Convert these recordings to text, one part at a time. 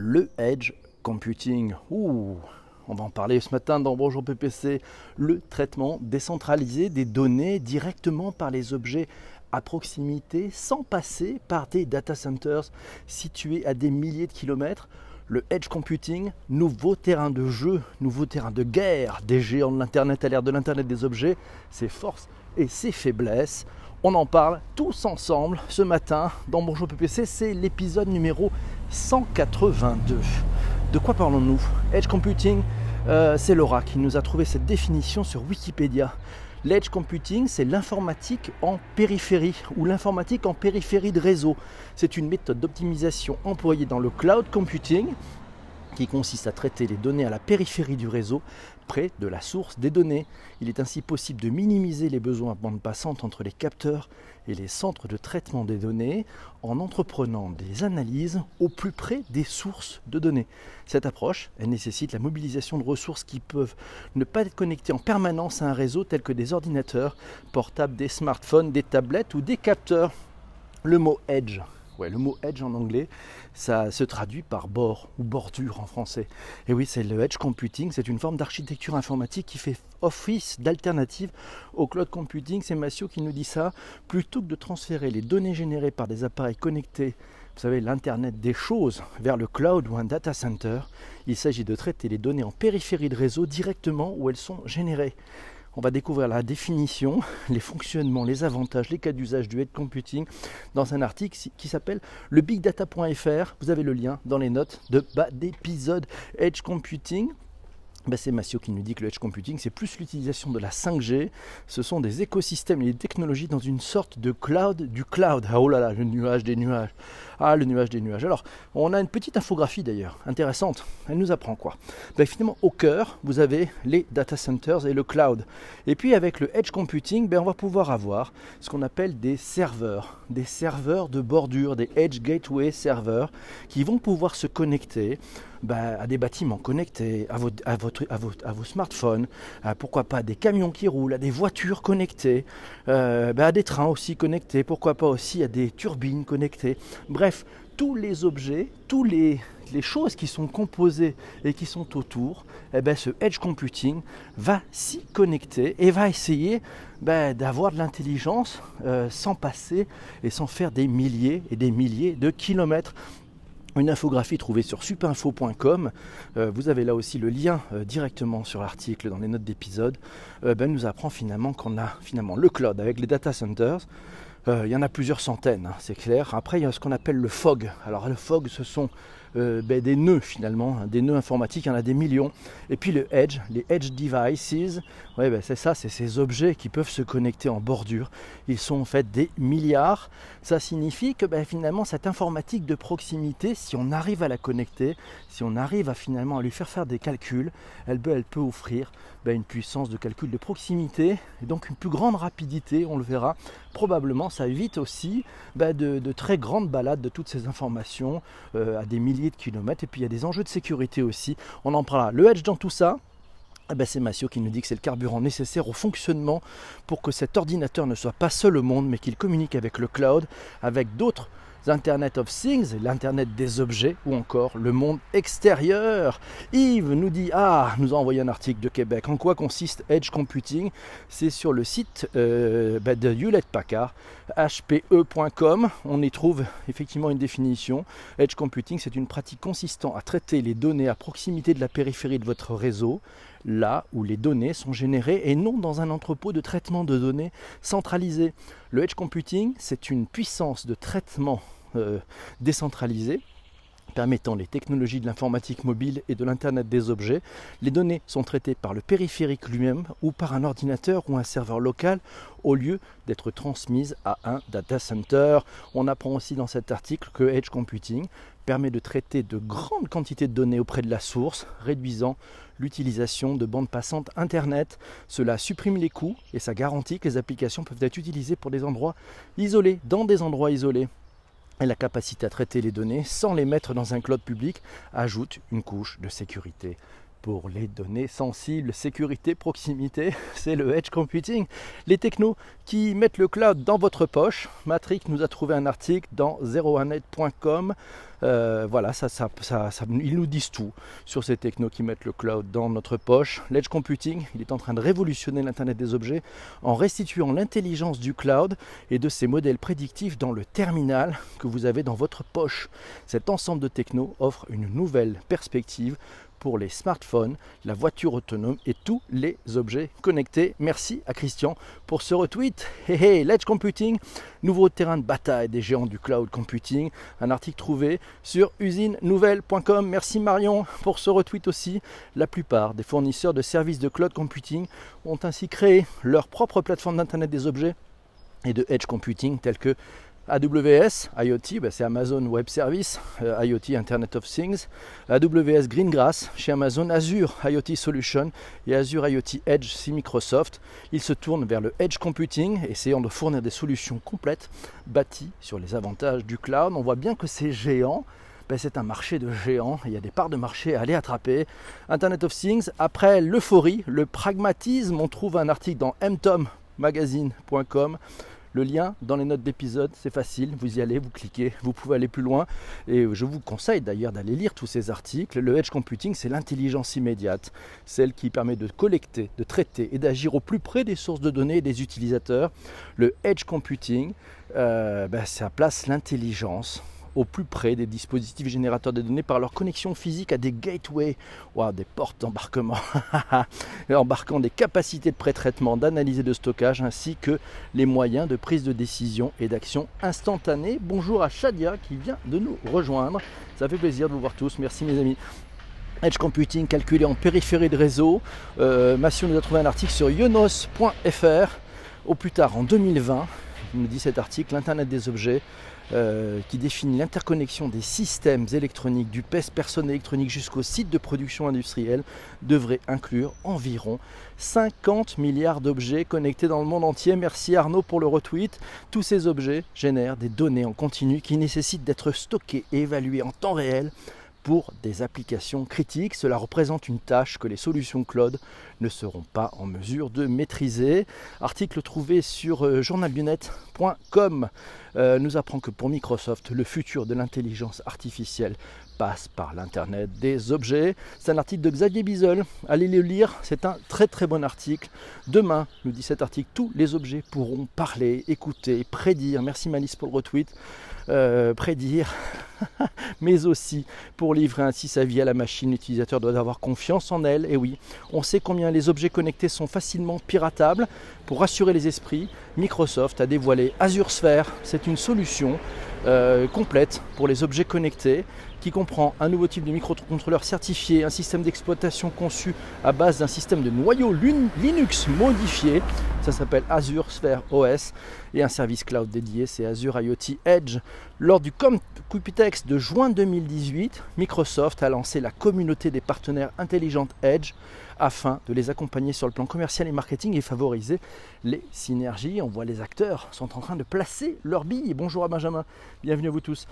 le edge computing. On va en parler ce matin dans Bonjour PPC, le traitement décentralisé des données directement par les objets à proximité sans passer par des data centers situés à des milliers de kilomètres. Le edge computing, nouveau terrain de jeu, nouveau terrain de guerre des géants de l'Internet à l'ère de l'Internet des objets, ses forces et ses faiblesses. On en parle tous ensemble ce matin dans Bonjour PPC, c'est l'épisode numéro 182. De quoi parlons-nous? Edge Computing, euh, c'est Laura qui nous a trouvé cette définition sur Wikipédia. L'edge computing, c'est l'informatique en périphérie ou l'informatique en périphérie de réseau. C'est une méthode d'optimisation employée dans le cloud computing qui consiste à traiter les données à la périphérie du réseau, près de la source des données. Il est ainsi possible de minimiser les besoins de bande passante entre les capteurs et les centres de traitement des données en entreprenant des analyses au plus près des sources de données. Cette approche, elle nécessite la mobilisation de ressources qui peuvent ne pas être connectées en permanence à un réseau tel que des ordinateurs portables, des smartphones, des tablettes ou des capteurs. Le mot edge le mot edge en anglais, ça se traduit par bord ou bordure en français. Et oui, c'est le edge computing, c'est une forme d'architecture informatique qui fait office d'alternative au cloud computing. C'est Massio qui nous dit ça. Plutôt que de transférer les données générées par des appareils connectés, vous savez, l'Internet des choses, vers le cloud ou un data center, il s'agit de traiter les données en périphérie de réseau directement où elles sont générées. On va découvrir la définition, les fonctionnements, les avantages, les cas d'usage du edge computing dans un article qui s'appelle le bigdata.fr. Vous avez le lien dans les notes de bas d'épisode Edge Computing. Ben, c'est Massio qui nous dit que le edge computing, c'est plus l'utilisation de la 5G. Ce sont des écosystèmes et des technologies dans une sorte de cloud du cloud. Ah, oh là là, le nuage des nuages. Ah, le nuage des nuages. Alors, on a une petite infographie d'ailleurs, intéressante. Elle nous apprend quoi? Ben, Finalement, au cœur, vous avez les data centers et le cloud. Et puis, avec le edge computing, ben, on va pouvoir avoir ce qu'on appelle des serveurs, des serveurs de bordure, des edge gateway serveurs, qui vont pouvoir se connecter bah, à des bâtiments connectés, à, vos, à, votre, à, vos, à vos smartphones, pourquoi pas à des camions qui roulent, à des voitures connectées, euh, bah, à des trains aussi connectés, pourquoi pas aussi à des turbines connectées. Bref, tous les objets, tous les, les choses qui sont composées et qui sont autour, eh ben, ce edge computing va s'y connecter et va essayer ben, d'avoir de l'intelligence euh, sans passer et sans faire des milliers et des milliers de kilomètres une infographie trouvée sur supinfo.com. Euh, vous avez là aussi le lien euh, directement sur l'article dans les notes d'épisode. Euh, ben, nous apprend finalement qu'on a finalement le cloud avec les data centers. il y en a plusieurs centaines, hein, c'est clair. Après, il y a ce qu'on appelle le fog. Alors le fog, ce sont euh, ben, des nœuds finalement, hein, des nœuds informatiques, il y en a des millions. Et puis le edge, les edge devices, ouais, ben, c'est ça, c'est ces objets qui peuvent se connecter en bordure. Ils sont en fait des milliards. Ça signifie que ben, finalement cette informatique de proximité, si on arrive à la connecter, si on arrive à finalement à lui faire faire des calculs, elle peut, offrir une puissance de calcul de proximité et donc une plus grande rapidité, on le verra. Probablement ça évite aussi de, très grandes balades de toutes ces informations euh, à des de kilomètres. Et puis il y a des enjeux de sécurité aussi. On en parlera. Le edge dans tout ça, eh ben c'est Massio qui nous dit que c'est le carburant nécessaire au fonctionnement pour que cet ordinateur ne soit pas seul au monde, mais qu'il communique avec le cloud, avec d'autres Internet of Things, l'Internet des objets ou encore le monde extérieur. Yves nous dit Ah, nous a envoyé un article de Québec. En quoi consiste Edge Computing? C'est sur le site euh, bah, de Hewlett Packard, hpe.com. On y trouve effectivement une définition. Edge Computing, c'est une pratique consistant à traiter les données à proximité de la périphérie de votre réseau là où les données sont générées et non dans un entrepôt de traitement de données centralisé. Le edge computing, c'est une puissance de traitement euh, décentralisée permettant les technologies de l'informatique mobile et de l'Internet des objets. Les données sont traitées par le périphérique lui-même ou par un ordinateur ou un serveur local au lieu d'être transmises à un data center. On apprend aussi dans cet article que Edge Computing permet de traiter de grandes quantités de données auprès de la source, réduisant l'utilisation de bandes passantes Internet. Cela supprime les coûts et ça garantit que les applications peuvent être utilisées pour des endroits isolés, dans des endroits isolés. Et la capacité à traiter les données sans les mettre dans un cloud public ajoute une couche de sécurité pour les données sensibles, sécurité, proximité, c'est le edge computing. Les technos qui mettent le cloud dans votre poche. Matrix nous a trouvé un article dans 01net.com. Euh, voilà, ça, ils nous disent tout sur ces technos qui mettent le cloud dans notre poche. L'edge computing, il est en train de révolutionner l'Internet des objets en restituant l'intelligence du cloud et de ses modèles prédictifs dans le terminal que vous avez dans votre poche. Cet ensemble de technos offre une nouvelle perspective pour les smartphones, la voiture autonome et tous les objets connectés. Merci à Christian pour ce retweet. Hey, hey, l'edge computing, nouveau terrain de bataille des géants du cloud computing. Un article trouvé sur usinenouvelle.com. Merci Marion pour ce retweet aussi. La plupart des fournisseurs de services de cloud computing ont ainsi créé leur propre plateforme d'Internet des objets et de edge computing tels que AWS IoT, bah, c'est Amazon Web Service, euh, IoT Internet of Things, AWS Greengrass chez Amazon, Azure IoT Solution et Azure IoT Edge chez Microsoft. Ils se tournent vers le Edge Computing, essayant de fournir des solutions complètes bâties sur les avantages du cloud. On voit bien que ces géants bah, c'est un marché de géants, il y a des parts de marché à aller attraper. Internet of Things, après l'euphorie, le pragmatisme, on trouve un article dans mtommagazine.com le lien dans les notes d'épisode, c'est facile, vous y allez, vous cliquez, vous pouvez aller plus loin. Et je vous conseille d'ailleurs d'aller lire tous ces articles. Le edge computing, c'est l'intelligence immédiate, celle qui permet de collecter, de traiter et d'agir au plus près des sources de données et des utilisateurs. Le edge computing, euh, ben, ça place l'intelligence au plus près des dispositifs générateurs de données par leur connexion physique à des gateways, wow, des portes d'embarquement, embarquant des capacités de pré-traitement, d'analyse et de stockage, ainsi que les moyens de prise de décision et d'action instantanée. Bonjour à Shadia qui vient de nous rejoindre. Ça fait plaisir de vous voir tous. Merci mes amis. Edge Computing calculé en périphérie de réseau. Euh, nous a trouvé un article sur yonos.fr. Au plus tard, en 2020, il nous dit cet article, l'Internet des objets euh, qui définit l'interconnexion des systèmes électroniques, du PES personne électronique jusqu'au site de production industrielle, devrait inclure environ 50 milliards d'objets connectés dans le monde entier. Merci Arnaud pour le retweet. Tous ces objets génèrent des données en continu qui nécessitent d'être stockées et évaluées en temps réel pour des applications critiques. Cela représente une tâche que les solutions cloud ne seront pas en mesure de maîtriser. Article trouvé sur euh, journalbunette.com euh, nous apprend que pour Microsoft, le futur de l'intelligence artificielle passe par l'Internet des objets. C'est un article de Xavier Bizel. Allez le lire, c'est un très très bon article. Demain, nous dit cet article, tous les objets pourront parler, écouter, prédire. Merci Malice pour le retweet. Euh, prédire, mais aussi pour livrer ainsi sa vie à la machine. L'utilisateur doit avoir confiance en elle. Et oui, on sait combien les objets connectés sont facilement piratables. Pour rassurer les esprits, Microsoft a dévoilé Azure Sphere. C'est une solution euh, complète pour les objets connectés qui comprend un nouveau type de microcontrôleur certifié, un système d'exploitation conçu à base d'un système de noyau Linux modifié, ça s'appelle Azure Sphere OS, et un service cloud dédié, c'est Azure IoT Edge. Lors du Computex de juin 2018, Microsoft a lancé la communauté des partenaires intelligentes Edge afin de les accompagner sur le plan commercial et marketing et favoriser les synergies. On voit les acteurs sont en train de placer leurs billes. Bonjour à Benjamin, bienvenue à vous tous.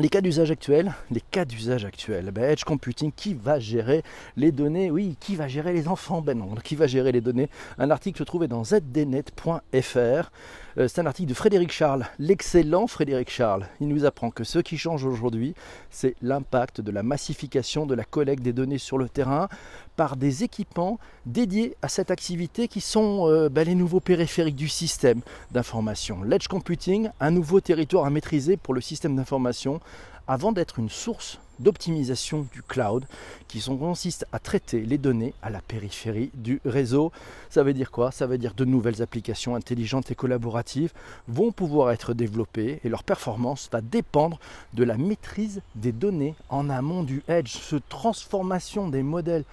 Les cas d'usage actuels, les cas d'usage actuels, ben, Edge Computing, qui va gérer les données? Oui, qui va gérer les enfants? Ben non, qui va gérer les données? Un article trouvé dans zdnet.fr. Euh, c'est un article de Frédéric Charles, l'excellent Frédéric Charles. Il nous apprend que ce qui change aujourd'hui, c'est l'impact de la massification de la collecte des données sur le terrain par des équipements dédiés à cette activité qui sont euh, ben, les nouveaux périphériques du système d'information. L'edge computing, un nouveau territoire à maîtriser pour le système d'information avant d'être une source d'optimisation du cloud qui consiste à traiter les données à la périphérie du réseau. Ça veut dire quoi? Ça veut dire de nouvelles applications intelligentes et collaboratives vont pouvoir être développées et leur performance va dépendre de la maîtrise des données en amont du edge, cette transformation des modèles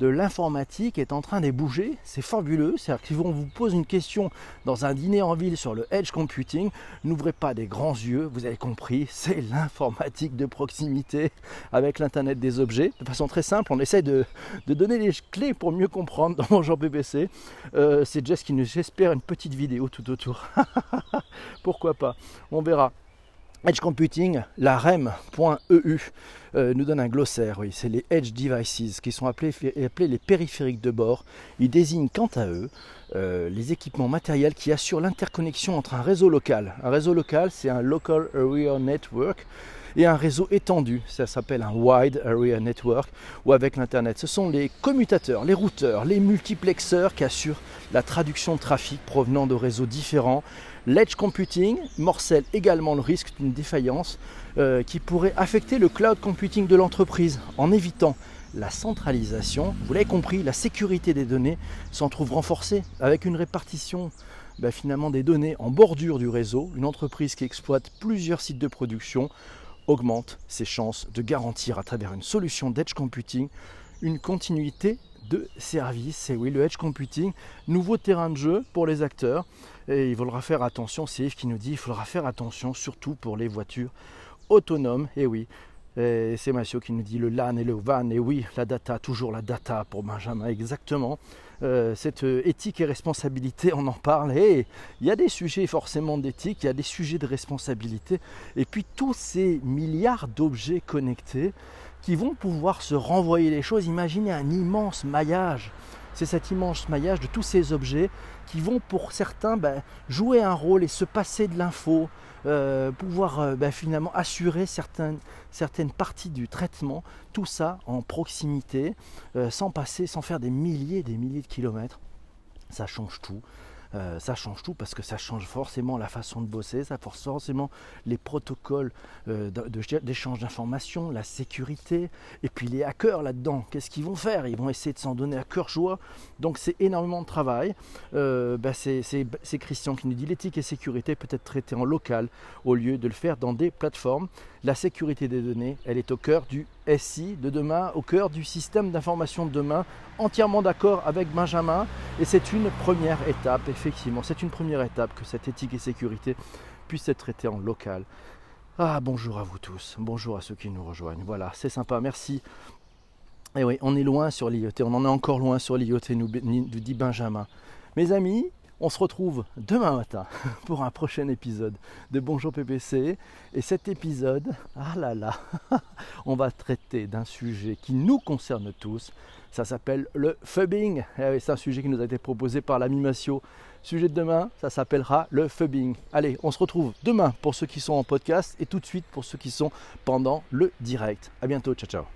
de l'informatique est en train de bouger. C'est fabuleux. C'est-à-dire qu'ils vont vous poser une question dans un dîner en ville sur le edge computing. N'ouvrez pas des grands yeux, vous avez compris, c'est l'informatique de proximité avec l'Internet des objets. De façon très simple, on essaie de, donner les clés pour mieux comprendre dans mon genre BBC. Euh, c'est Jess qui nous espère une petite vidéo tout autour. Pourquoi pas? On verra. Edge Computing, la REM.eu, euh, nous donne un glossaire. Oui, c'est les Edge Devices qui sont appelés, les périphériques de bord. Ils désignent quant à eux euh, les équipements matériels qui assurent l'interconnexion entre un réseau local. Un réseau local, c'est un Local Area Network et un réseau étendu, ça s'appelle un Wide Area Network, ou avec l'Internet. Ce sont les commutateurs, les routeurs, les multiplexeurs qui assurent la traduction de trafic provenant de réseaux différents. L'edge computing morcelle également le risque d'une défaillance euh, qui pourrait affecter le cloud computing de l'entreprise en évitant la centralisation. Vous l'avez compris, la sécurité des données s'en trouve renforcée avec une répartition bah, finalement des données en bordure du réseau. Une entreprise qui exploite plusieurs sites de production augmente ses chances de garantir à travers une solution d'edge computing une continuité de service. Et oui, le edge computing, nouveau terrain de jeu pour les acteurs. Et il faudra faire attention, c'est Yves qui nous dit, il faudra faire attention surtout pour les voitures autonomes. Et oui, c'est Mathieu qui nous dit le LAN et le WAN. Et oui, la data, toujours la data pour Benjamin, exactement. Euh, cette euh, éthique et responsabilité, on en parle. Et il y a des sujets forcément d'éthique, il y a des sujets de responsabilité. Et puis tous ces milliards d'objets connectés qui vont pouvoir se renvoyer les choses. Imaginez un immense maillage. C'est cet immense maillage de tous ces objets qui vont pour certains ben, jouer un rôle et se passer de l'info, euh, pouvoir euh, ben, finalement assurer certaines, parties du traitement, tout ça en proximité, euh, sans passer, sans faire des milliers et des milliers de kilomètres. Ça change tout. Euh, ça change tout parce que ça change forcément la façon de bosser, ça force forcément les protocoles euh, d'échange d'informations, la sécurité, et puis les hackers là-dedans, qu'est-ce qu'ils vont faire? Ils vont essayer de s'en donner à cœur joie, donc c'est énormément de travail. Euh, bah, c'est Christian qui nous dit l'éthique et sécurité peut être traitée en local au lieu de le faire dans des plateformes. La sécurité des données, elle est au cœur du SI de demain, au cœur du système d'information de demain, entièrement d'accord avec Benjamin. Et c'est une première étape, effectivement, c'est une première étape que cette éthique et sécurité puisse être traitée en local. Ah, bonjour à vous tous, bonjour à ceux qui nous rejoignent. Voilà, c'est sympa, merci. Et eh oui, on est loin sur l'IoT, on en est encore loin sur l'IoT, nous dit Benjamin. Mes amis, on se retrouve demain matin pour un prochain épisode de Bonjour PPC. Et cet épisode, ah là là, on va traiter d'un sujet qui nous concerne tous. Ça s'appelle le fubbing. Eh c'est un sujet qui nous a été proposé par l'ami Massio. Sujet de demain, ça s'appellera le fubbing. Allez, on se retrouve demain pour ceux qui sont en podcast et tout de suite pour ceux qui sont pendant le direct. A bientôt, ciao ciao.